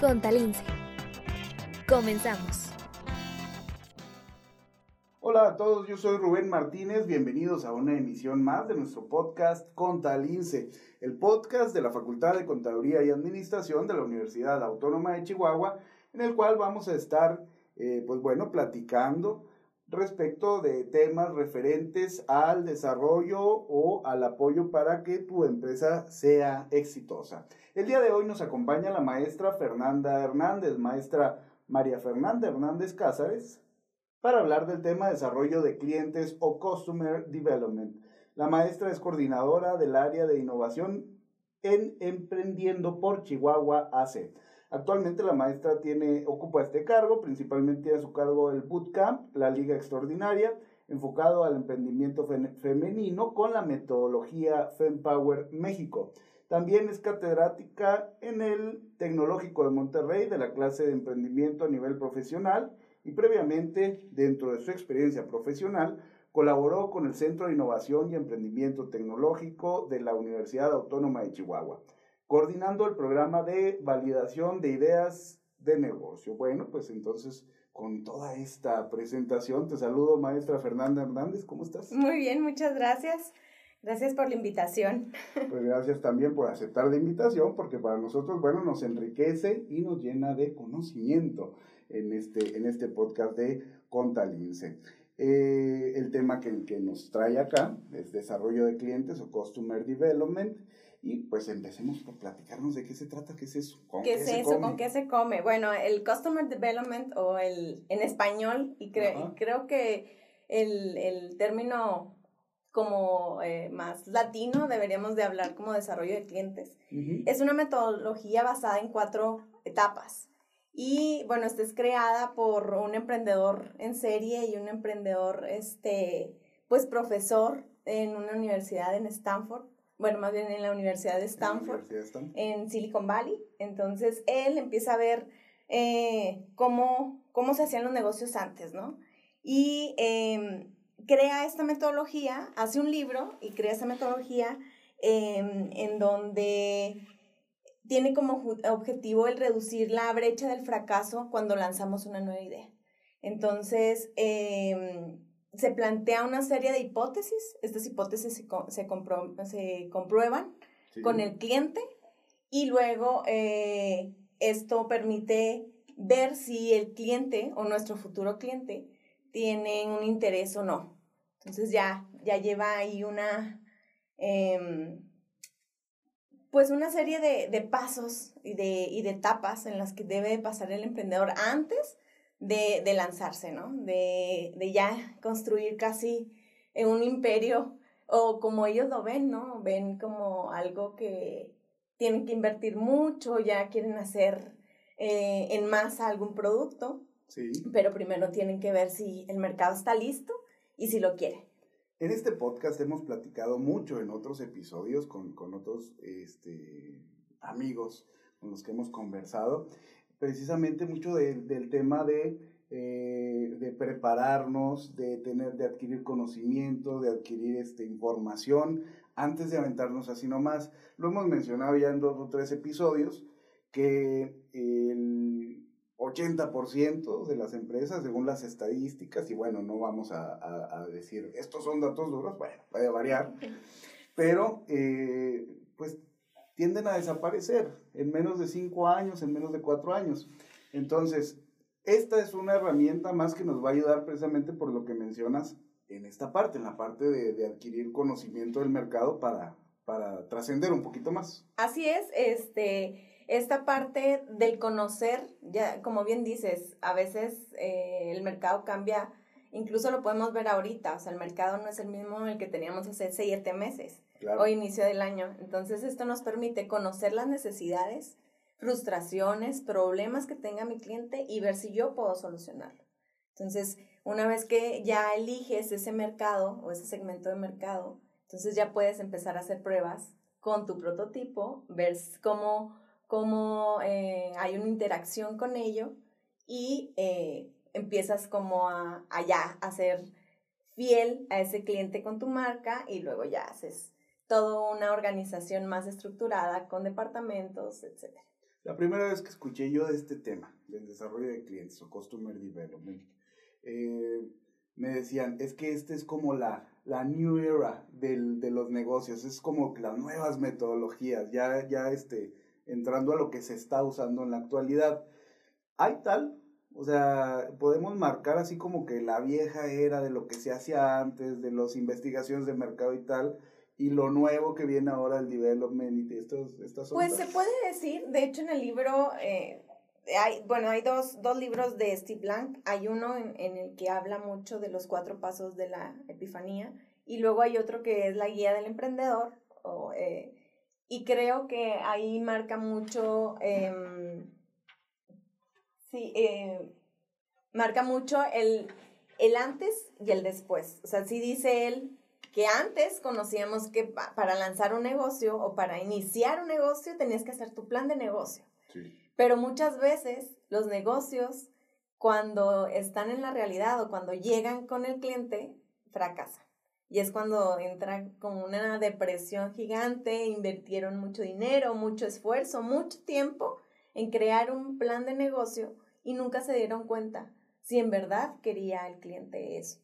Contalince. Comenzamos. Hola a todos, yo soy Rubén Martínez, bienvenidos a una emisión más de nuestro podcast Contalince, el podcast de la Facultad de Contaduría y Administración de la Universidad Autónoma de Chihuahua, en el cual vamos a estar, eh, pues bueno, platicando respecto de temas referentes al desarrollo o al apoyo para que tu empresa sea exitosa. El día de hoy nos acompaña la maestra Fernanda Hernández, maestra María Fernanda Hernández Cázares, para hablar del tema desarrollo de clientes o Customer Development. La maestra es coordinadora del área de innovación en Emprendiendo por Chihuahua AC. Actualmente la maestra tiene, ocupa este cargo, principalmente a su cargo el Bootcamp, la Liga Extraordinaria, enfocado al emprendimiento femenino con la metodología FemPower México. También es catedrática en el Tecnológico de Monterrey de la clase de emprendimiento a nivel profesional y previamente, dentro de su experiencia profesional, colaboró con el Centro de Innovación y Emprendimiento Tecnológico de la Universidad Autónoma de Chihuahua coordinando el programa de validación de ideas de negocio. Bueno, pues entonces con toda esta presentación te saludo maestra Fernanda Hernández, ¿cómo estás? Muy bien, muchas gracias. Gracias por la invitación. Pues gracias también por aceptar la invitación, porque para nosotros, bueno, nos enriquece y nos llena de conocimiento en este, en este podcast de Contalince. Eh, el tema que, que nos trae acá es desarrollo de clientes o Customer Development. Y pues empecemos por platicarnos de qué se trata, qué es eso. ¿Qué, es eso? ¿Con qué se come? Bueno, el Customer Development o el en español, y, creo que el, el término como eh, más latino, deberíamos de hablar como desarrollo de clientes. Es una metodología basada en cuatro etapas. Y bueno, esta es creada por un emprendedor en serie y un emprendedor, este, pues profesor en una universidad en Stanford bueno, más bien en la Universidad de Stanford, en, Silicon Valley. Entonces, él empieza a ver eh, cómo, cómo se hacían los negocios antes, ¿no? Y em, crea esta metodología, hace un libro y crea esta metodología em, en donde tiene como objetivo el reducir la brecha del fracaso cuando lanzamos una nueva idea. Entonces, eh, se plantea una serie de hipótesis, estas hipótesis se, se, se comprueban con el cliente y luego eh, esto permite ver si el cliente o nuestro futuro cliente tiene un interés o no. Entonces ya, ya lleva ahí una, em, pues una serie de, de pasos y de, y de etapas en las que debe pasar el emprendedor antes de, de lanzarse, ¿no? De, de, ya construir casi un imperio o como ellos lo ven, ¿no? Ven como algo que tienen que invertir mucho, ya quieren hacer eh, en masa algún producto, sí. pero primero tienen que ver si el mercado está listo y si lo quiere. En este podcast hemos platicado mucho en otros episodios con, con otros este, amigos con los que hemos conversado precisamente mucho del tema de, eh, de prepararnos, de tener, de adquirir conocimiento, de adquirir este, información antes de aventarnos así nomás. Lo hemos mencionado ya en dos o tres episodios, que el 80% de las empresas, según las estadísticas, y bueno, no vamos a, a, decir, estos son datos duros, bueno, puede variar, pero eh, pues tienden a desaparecer en menos de cinco años, en menos de cuatro años. Entonces, esta es una herramienta más que nos va a ayudar precisamente por lo que mencionas en esta parte, en la parte de, adquirir conocimiento del mercado para, para trascender un poquito más. Así es, este, esta parte del conocer, ya como bien dices, a veces eh, el mercado cambia, incluso lo podemos ver ahorita, o sea, el mercado no es el mismo el que teníamos hace siete meses o inicio del año. Entonces esto nos permite conocer las necesidades, frustraciones, problemas que tenga mi cliente y ver si yo puedo solucionarlo. Entonces, una vez que ya eliges ese mercado o ese segmento de mercado, entonces ya puedes empezar a hacer pruebas con tu prototipo, ver cómo, cómo eh, hay una interacción con ello y eh, empiezas como a, a ya a ser fiel a ese cliente con tu marca y luego ya haces toda una organización más estructurada con departamentos, etc. La primera vez que escuché yo de este tema, del desarrollo de clientes o Customer Development, eh, me decían, es que este es como la, la new era del, de los negocios, es como las nuevas metodologías, ya, ya este, entrando a lo que se está usando en la actualidad. ¿Hay tal? O sea, podemos marcar así como que la vieja era de lo que se hacía antes, de las investigaciones de mercado y tal, y lo nuevo que viene ahora, el development y estos, estas Pues se puede decir, de hecho en el libro, eh, hay, bueno, hay dos, dos, libros de Steve Blank, hay uno en, en, el que habla mucho de los cuatro pasos de la epifanía, y luego hay otro que es la guía del emprendedor, o, eh, y creo que ahí marca mucho, eh, sí, eh, marca mucho el, el antes y el después. O sea, sí dice él que antes conocíamos que para lanzar un negocio o para iniciar un negocio tenías que hacer tu plan de negocio. Pero muchas veces los negocios, cuando están en la realidad o cuando llegan con el cliente, fracasan. Y es cuando entra como una depresión gigante, invirtieron mucho dinero, mucho esfuerzo, mucho tiempo en crear un plan de negocio y nunca se dieron cuenta si en verdad quería el cliente eso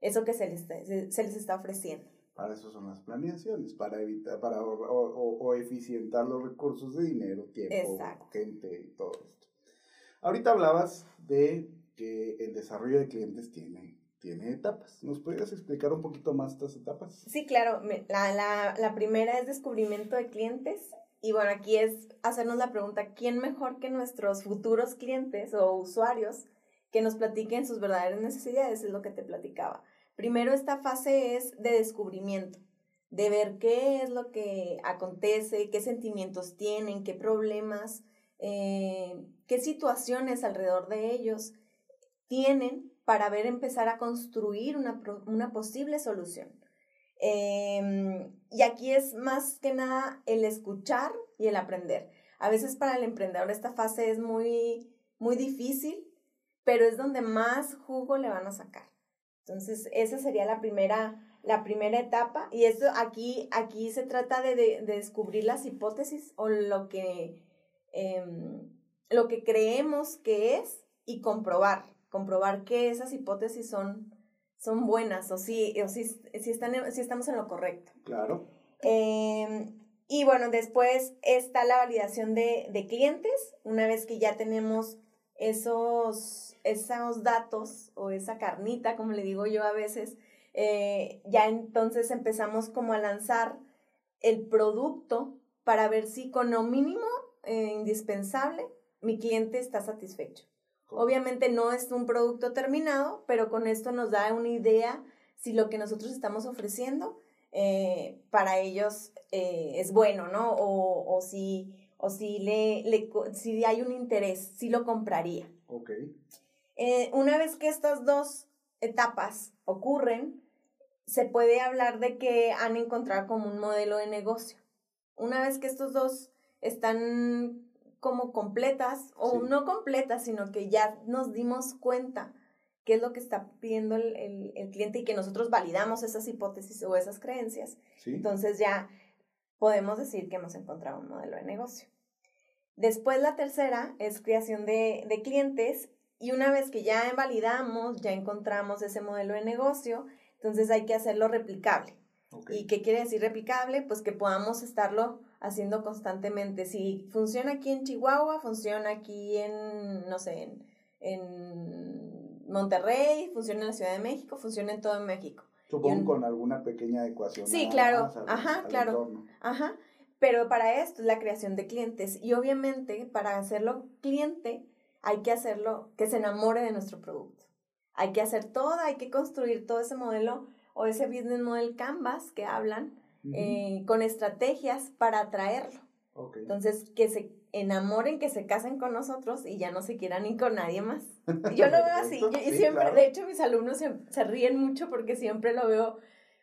eso que se, les, se, les está ofreciendo. Para eso son las planeaciones, para evitar, para o, o, o eficientar los recursos de dinero, tiempo, gente y todo esto. Ahorita hablabas de que el desarrollo de clientes tiene tiene etapas. ¿Nos podrías explicar un poquito más estas etapas? Sí, claro. La, la, la, primera es descubrimiento de clientes. Y bueno, aquí es hacernos la pregunta, ¿quién mejor que nuestros futuros clientes o usuarios que nos platiquen sus verdaderas necesidades? Es lo que te platicaba. Primero, esta fase es de descubrimiento, de ver qué es lo que acontece, qué sentimientos tienen, qué problemas, eh, qué situaciones alrededor de ellos tienen para ver empezar a construir una, posible solución. Em, y aquí es más que nada el escuchar y el aprender. A veces para el emprendedor esta fase es muy, muy difícil, pero es donde más jugo le van a sacar. Entonces, esa sería la primera, la primera etapa. Y esto aquí, aquí se trata de, de, descubrir las hipótesis o lo que, em, lo que creemos que es y comprobar comprobar que esas hipótesis son, son buenas o si, o si, si, están, si estamos en lo correcto. Claro. Em, y bueno, después está la validación de, de, clientes. Una vez que ya tenemos esos, esos datos o esa carnita, como le digo yo a veces, eh, ya entonces empezamos como a lanzar el producto para ver si con lo mínimo eh, indispensable mi cliente está satisfecho. Obviamente no es un producto terminado, pero con esto nos da una idea si lo que nosotros estamos ofreciendo eh, para ellos eh, es bueno, ¿no? O, o si, o si, le, le, si hay un interés, si lo compraría. Ok. Eh, una vez que estas dos etapas ocurren, se puede hablar de que han encontrado como un modelo de negocio. Una vez que estos dos están como completas, o no completas, sino que ya nos dimos cuenta qué es lo que está pidiendo el, el, el cliente y que nosotros validamos esas hipótesis o esas creencias. Entonces ya podemos decir que hemos encontrado un modelo de negocio. Después la tercera es creación de, de clientes y una vez que ya validamos, ya encontramos ese modelo de negocio, entonces hay que hacerlo replicable. ¿Y qué quiere decir replicable? Pues que podamos estarlo haciendo constantemente. Si funciona aquí en Chihuahua, funciona aquí en, no sé, en, en Monterrey, funciona en la Ciudad de México, funciona en todo México. Supongo con alguna pequeña ecuación. Sí, claro. Ajá, claro. Ajá. Pero para esto es la creación de clientes. Y obviamente, para hacerlo cliente, hay que hacerlo que se enamore de nuestro producto. Hay que hacer todo, hay que construir todo ese modelo o ese business model canvas que hablan eh, con estrategias para atraerlo. Entonces, que se enamoren, que se casen con nosotros y ya no se quieran ir con nadie más. Yo lo veo así. y siempre, de hecho, mis alumnos se, se, ríen mucho porque siempre lo veo,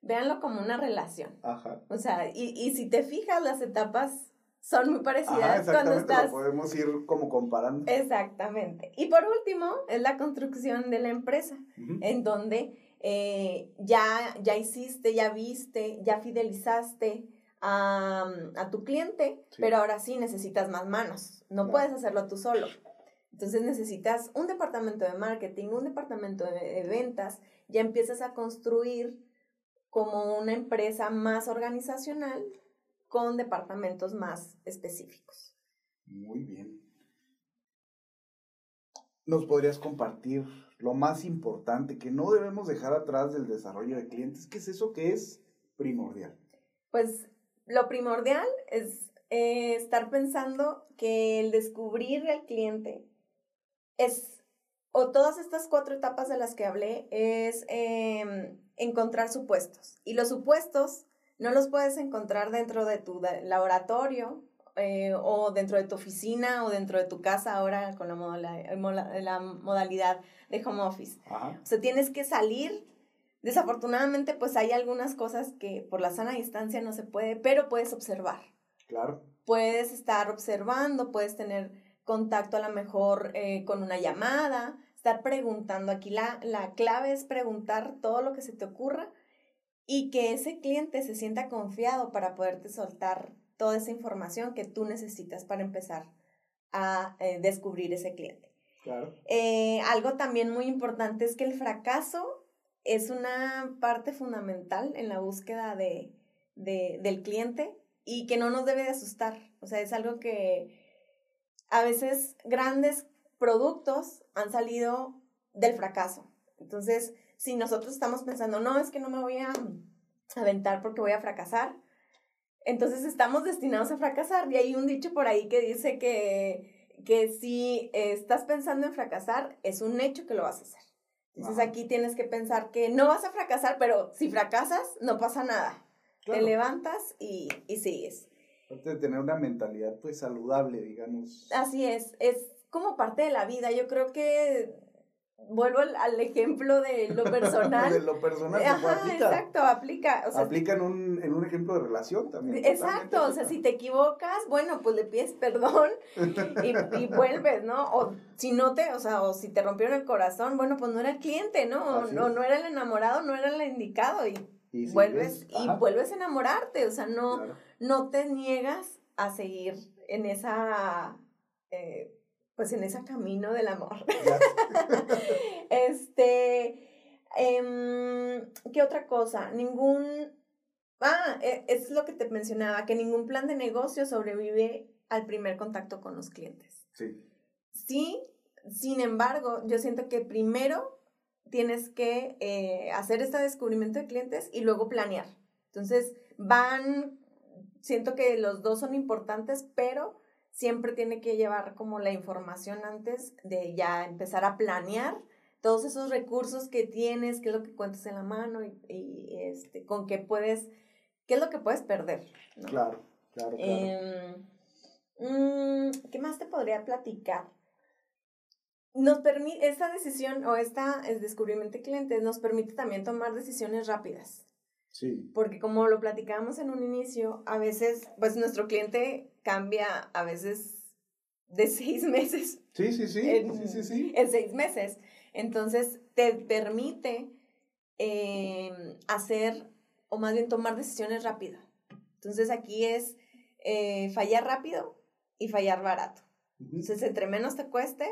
véanlo como una relación. Ajá. O sea, y, y si te fijas, las etapas son muy parecidas Ajá, cuando estás. Lo podemos ir como comparando. Exactamente. Y por último, es la construcción de la empresa, en donde eh, ya, ya hiciste, ya viste, ya fidelizaste a, tu cliente, pero ahora sí necesitas más manos. No puedes hacerlo tú solo. Entonces necesitas un departamento de marketing, un departamento de, ventas, ya empiezas a construir como una empresa más organizacional con departamentos más específicos. Muy bien. ¿Nos podrías compartir lo más importante que no debemos dejar atrás del desarrollo de clientes? ¿Qué es eso que es primordial? Pues lo primordial es eh, estar pensando que el descubrir al cliente es, o todas estas cuatro etapas de las que hablé, es em, encontrar supuestos. Y los supuestos no los puedes encontrar dentro de tu laboratorio eh, o dentro de tu oficina o dentro de tu casa ahora con la, la modalidad de home office. O sea, tienes que salir. Desafortunadamente, pues hay algunas cosas que por la sana distancia no se puede, pero puedes observar. Claro. Puedes estar observando, puedes tener contacto a lo mejor eh, con una llamada, estar preguntando. Aquí la, la clave es preguntar todo lo que se te ocurra y que ese cliente se sienta confiado para poderte soltar toda esa información que tú necesitas para empezar a eh, descubrir ese cliente. Claro. Eh, algo también muy importante es que el fracaso es una parte fundamental en la búsqueda de, de, del cliente y que no nos debe de asustar. O sea, es algo que a veces grandes productos han salido del fracaso. Entonces, si nosotros estamos pensando, no, es que no me voy a aventar porque voy a fracasar, entonces estamos destinados a fracasar. Y hay un dicho por ahí que dice que, que si estás pensando en fracasar, es un hecho que lo vas a hacer. Entonces aquí tienes que pensar que no vas a fracasar, pero si fracasas, no pasa nada. Te levantas y, y sigues de tener una mentalidad pues saludable, digamos. Así es, es como parte de la vida. Yo creo que vuelvo al, ejemplo de lo personal. de lo personal, aplica. Exacto, aplica. aplica en un, en un ejemplo de relación también. Exacto, o sea, si te equivocas, bueno, pues le pides perdón y, y, vuelves, ¿no? O si no te, o sea, o si te rompieron el corazón, bueno, pues no era el cliente, ¿no? no, no era el enamorado, no era el indicado y, vuelves, y vuelves a enamorarte, o sea, no no te niegas a seguir en esa, eh, pues en ese camino del amor. este, em, ¿qué otra cosa? Ningún, ah, e, es lo que te mencionaba, que ningún plan de negocio sobrevive al primer contacto con los clientes. Sí. Sí, sin embargo, yo siento que primero tienes que eh, hacer este descubrimiento de clientes y luego planear. Entonces, van siento que los dos son importantes, pero siempre tiene que llevar como la información antes de ya empezar a planear todos esos recursos que tienes, qué es lo que cuentas en la mano y, este, con qué puedes, qué es lo que puedes perder. Claro, claro, claro. Em, mm, ¿Qué más te podría platicar? Nos permite, esta decisión o esta el descubrimiento de clientes nos permite también tomar decisiones rápidas. Sí. Porque como lo platicábamos en un inicio, a veces, pues nuestro cliente cambia a veces de seis meses. Sí, sí, sí. En, sí, sí, sí. En seis meses. Entonces, te permite em, hacer, o más bien tomar decisiones rápido. Entonces, aquí es eh, fallar rápido y fallar barato. Entonces, entre menos te cueste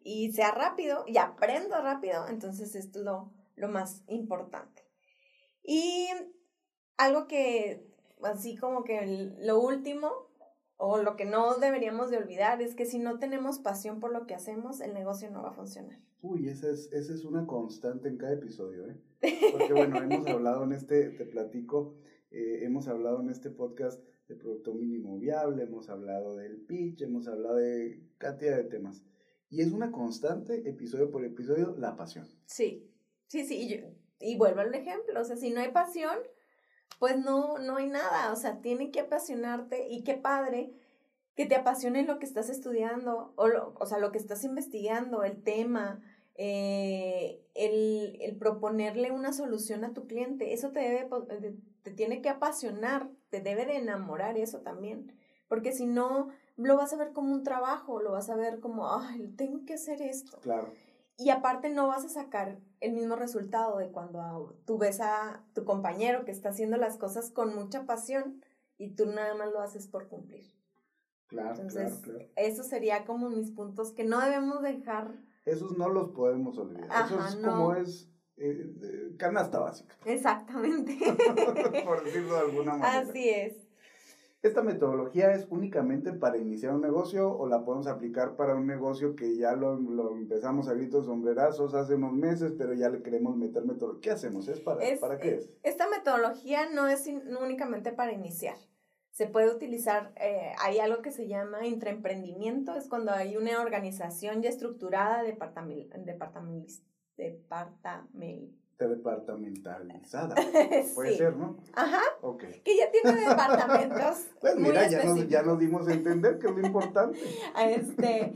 y sea rápido y aprendo rápido, entonces esto es lo, lo más importante. Y algo que, así como que lo último, o lo que no deberíamos de olvidar, es que si no tenemos pasión por lo que hacemos, el negocio no va a funcionar. Uy, esa es, esa es una constante en cada episodio, ¿eh? Porque bueno, hemos hablado en este, te platico, eh, hemos hablado en este podcast de producto mínimo viable, hemos hablado del pitch, hemos hablado de cantidad de temas. Y es una constante, episodio por episodio, la pasión. Sí, sí, sí. Y yo, y vuelvo al ejemplo, o sea, si no hay pasión, pues no, no hay nada, o sea, tiene que apasionarte y qué padre que te apasione lo que estás estudiando, o, o sea, lo que estás investigando, el tema, eh, el, el, proponerle una solución a tu cliente, eso te debe, te tiene que apasionar, te debe de enamorar eso también, porque si no, lo vas a ver como un trabajo, lo vas a ver como, ay, tengo que hacer esto. Claro. Y aparte no vas a sacar el mismo resultado de cuando tú ves a tu compañero que está haciendo las cosas con mucha pasión y tú nada más lo haces por cumplir. Claro, Entonces, claro, claro. Eso sería como mis puntos que no debemos dejar. Esos no los podemos olvidar. eso es como es eh, canasta básica. Exactamente. por decirlo de alguna manera. Así es. ¿Esta metodología es únicamente para iniciar un negocio o la podemos aplicar para un negocio que ya lo, empezamos a gritos sombrerazos hace unos meses, pero ya le queremos meter metodología? ¿Qué hacemos? ¿Es para, ¿para qué es? Esta metodología no es únicamente para iniciar. Se puede utilizar, eh, hay algo que se llama intraemprendimiento, es cuando hay una organización ya estructurada, departamental, departamental, departamentalizada. Puede ser, ¿no? Ajá. Ok. Que ya tiene departamentos. pues mira, ya nos, ya nos dimos a entender que es lo importante. este,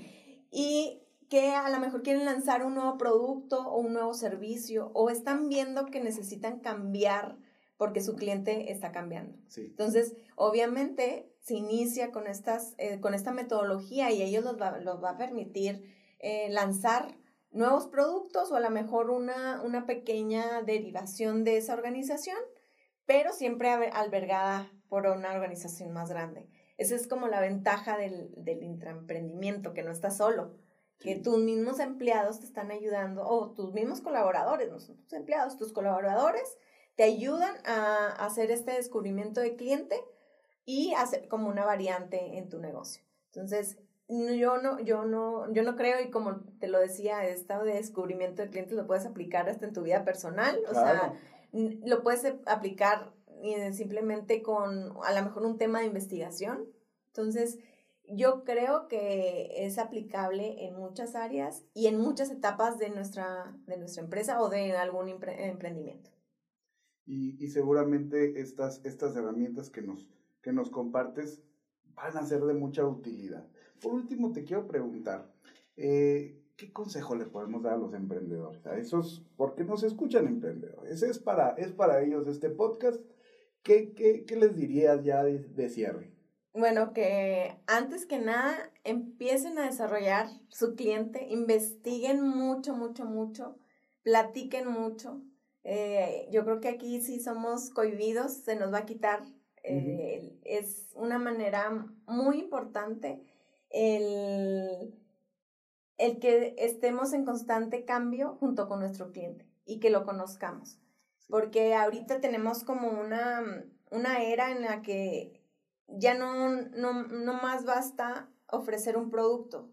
y que a lo mejor quieren lanzar un nuevo producto o un nuevo servicio o están viendo que necesitan cambiar porque su cliente está cambiando. Sí. Entonces, obviamente, se inicia con, estas, eh, con esta metodología y ellos los va, los va a permitir eh, lanzar nuevos productos o a lo mejor una, una pequeña derivación de esa organización, pero siempre albergada por una organización más grande. Esa es como la ventaja del, del intraemprendimiento, que no estás solo, que tus mismos empleados te están ayudando, o tus mismos colaboradores, no son tus empleados, tus colaboradores te ayudan a hacer este descubrimiento de cliente y hacer como una variante en tu negocio. Entonces, yo no, yo no, yo no creo, y como te lo decía, estado de descubrimiento de clientes lo puedes aplicar hasta en tu vida personal, o sea, lo puedes aplicar eh, simplemente con a lo mejor un tema de investigación. Entonces, yo creo que es aplicable en muchas áreas y en muchas etapas de nuestra, de nuestra empresa o de algún emprendimiento. Y, y, seguramente estas, estas herramientas que nos, que nos compartes van a ser de mucha utilidad. Por último, te quiero preguntar, eh, ¿qué consejo le podemos dar a los emprendedores? A esos, porque nos escuchan emprendedores. Es para, es para ellos este podcast. ¿Qué, qué, qué les dirías ya de, de cierre? Bueno, que antes que nada empiecen a desarrollar su cliente, investiguen mucho, mucho, mucho, platiquen mucho. Eh, yo creo que aquí si somos cohibidos, se nos va a quitar. Eh, es una manera muy importante el, el que estemos en constante cambio junto con nuestro cliente y que lo conozcamos. Porque ahorita tenemos como una, una era en la que ya no, no, no más basta ofrecer un producto,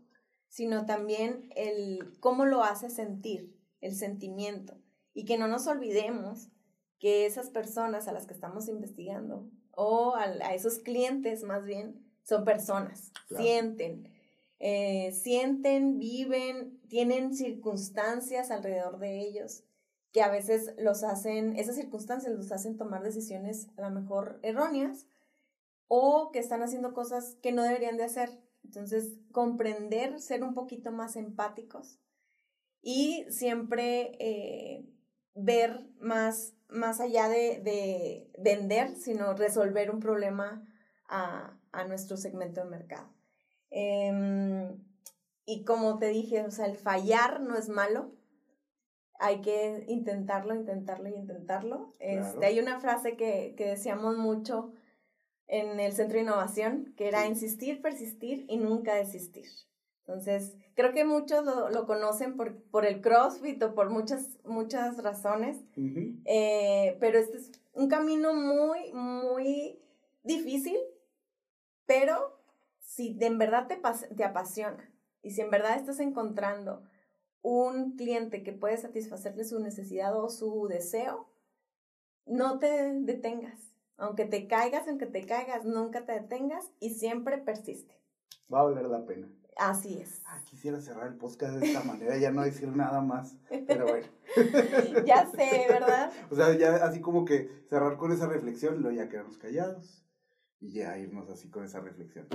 sino también el cómo lo hace sentir, el sentimiento. Y que no nos olvidemos que esas personas a las que estamos investigando, o a, a esos clientes más bien, son personas, sienten, eh, sienten, viven, tienen circunstancias alrededor de ellos que a veces los hacen, esas circunstancias los hacen tomar decisiones a lo mejor erróneas o que están haciendo cosas que no deberían de hacer. Entonces, comprender, ser un poquito más empáticos y siempre eh, ver más, más allá de, de, vender, sino resolver un problema a, a nuestro segmento de mercado. Em, y como te dije, o sea, el fallar no es malo. Hay que intentarlo, intentarlo y intentarlo. Este, hay una frase que, que decíamos mucho en el Centro de Innovación, que era insistir, persistir y nunca desistir. Entonces, creo que muchos lo, lo conocen por, por, el CrossFit o por muchas, muchas razones, eh, pero este es un camino muy, muy difícil, pero si de en verdad te, te apasiona y si en verdad estás encontrando un cliente que puede satisfacerle su necesidad o su deseo, no te detengas. Aunque te caigas, aunque te caigas, nunca te detengas y siempre persiste. Va a valer la pena. Así es. Ah, quisiera cerrar el podcast de esta manera, ya no decir nada más, pero bueno. ya sé, ¿verdad? o sea, ya así como que cerrar con esa reflexión y luego ya quedarnos callados y ya irnos así con esa reflexión.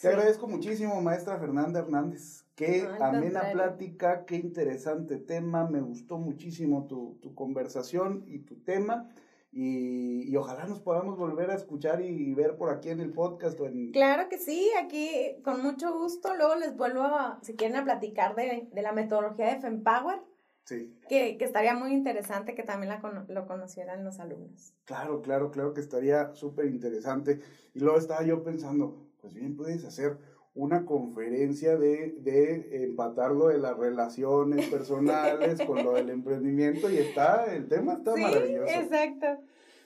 Te agradezco muchísimo, maestra Fernanda Hernández. Qué amena plática, qué interesante tema. Me gustó muchísimo tu, tu conversación y tu tema. Y, y, ojalá nos podamos volver a escuchar y ver por aquí en el podcast. O en... Claro que sí, aquí con mucho gusto. Luego les vuelvo, a, si quieren, a platicar de, de la metodología de FEMPOWER Sí. Que, que, estaría muy interesante que también la, lo conocieran los alumnos. Claro, claro, claro que estaría súper interesante. Y luego estaba yo pensando, pues bien puedes hacer una conferencia de, de empatarlo de las relaciones personales con lo del emprendimiento y está, el tema está sí, maravilloso. Exacto.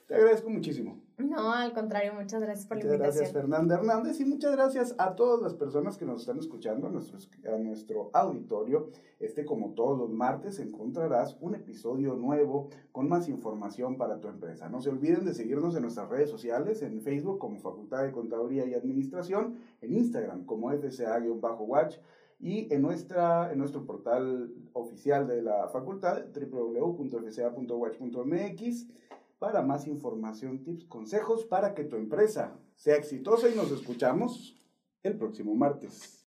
Te agradezco muchísimo. No, al contrario, muchas gracias por la invitación. Gracias, Fernanda Hernández, y muchas gracias a todas las personas que nos están escuchando, a, nuestros, a nuestro auditorio. Este, como todos los martes, encontrarás un episodio nuevo con más información para tu empresa. No se olviden de seguirnos en nuestras redes sociales, en Facebook como Facultad de Contaduría y Administración, en Instagram como FCA-Watch y en, nuestra, en nuestro portal oficial de la facultad, www.fca.watch.mx para más información, tips, consejos para que tu empresa sea exitosa y nos escuchamos el próximo martes.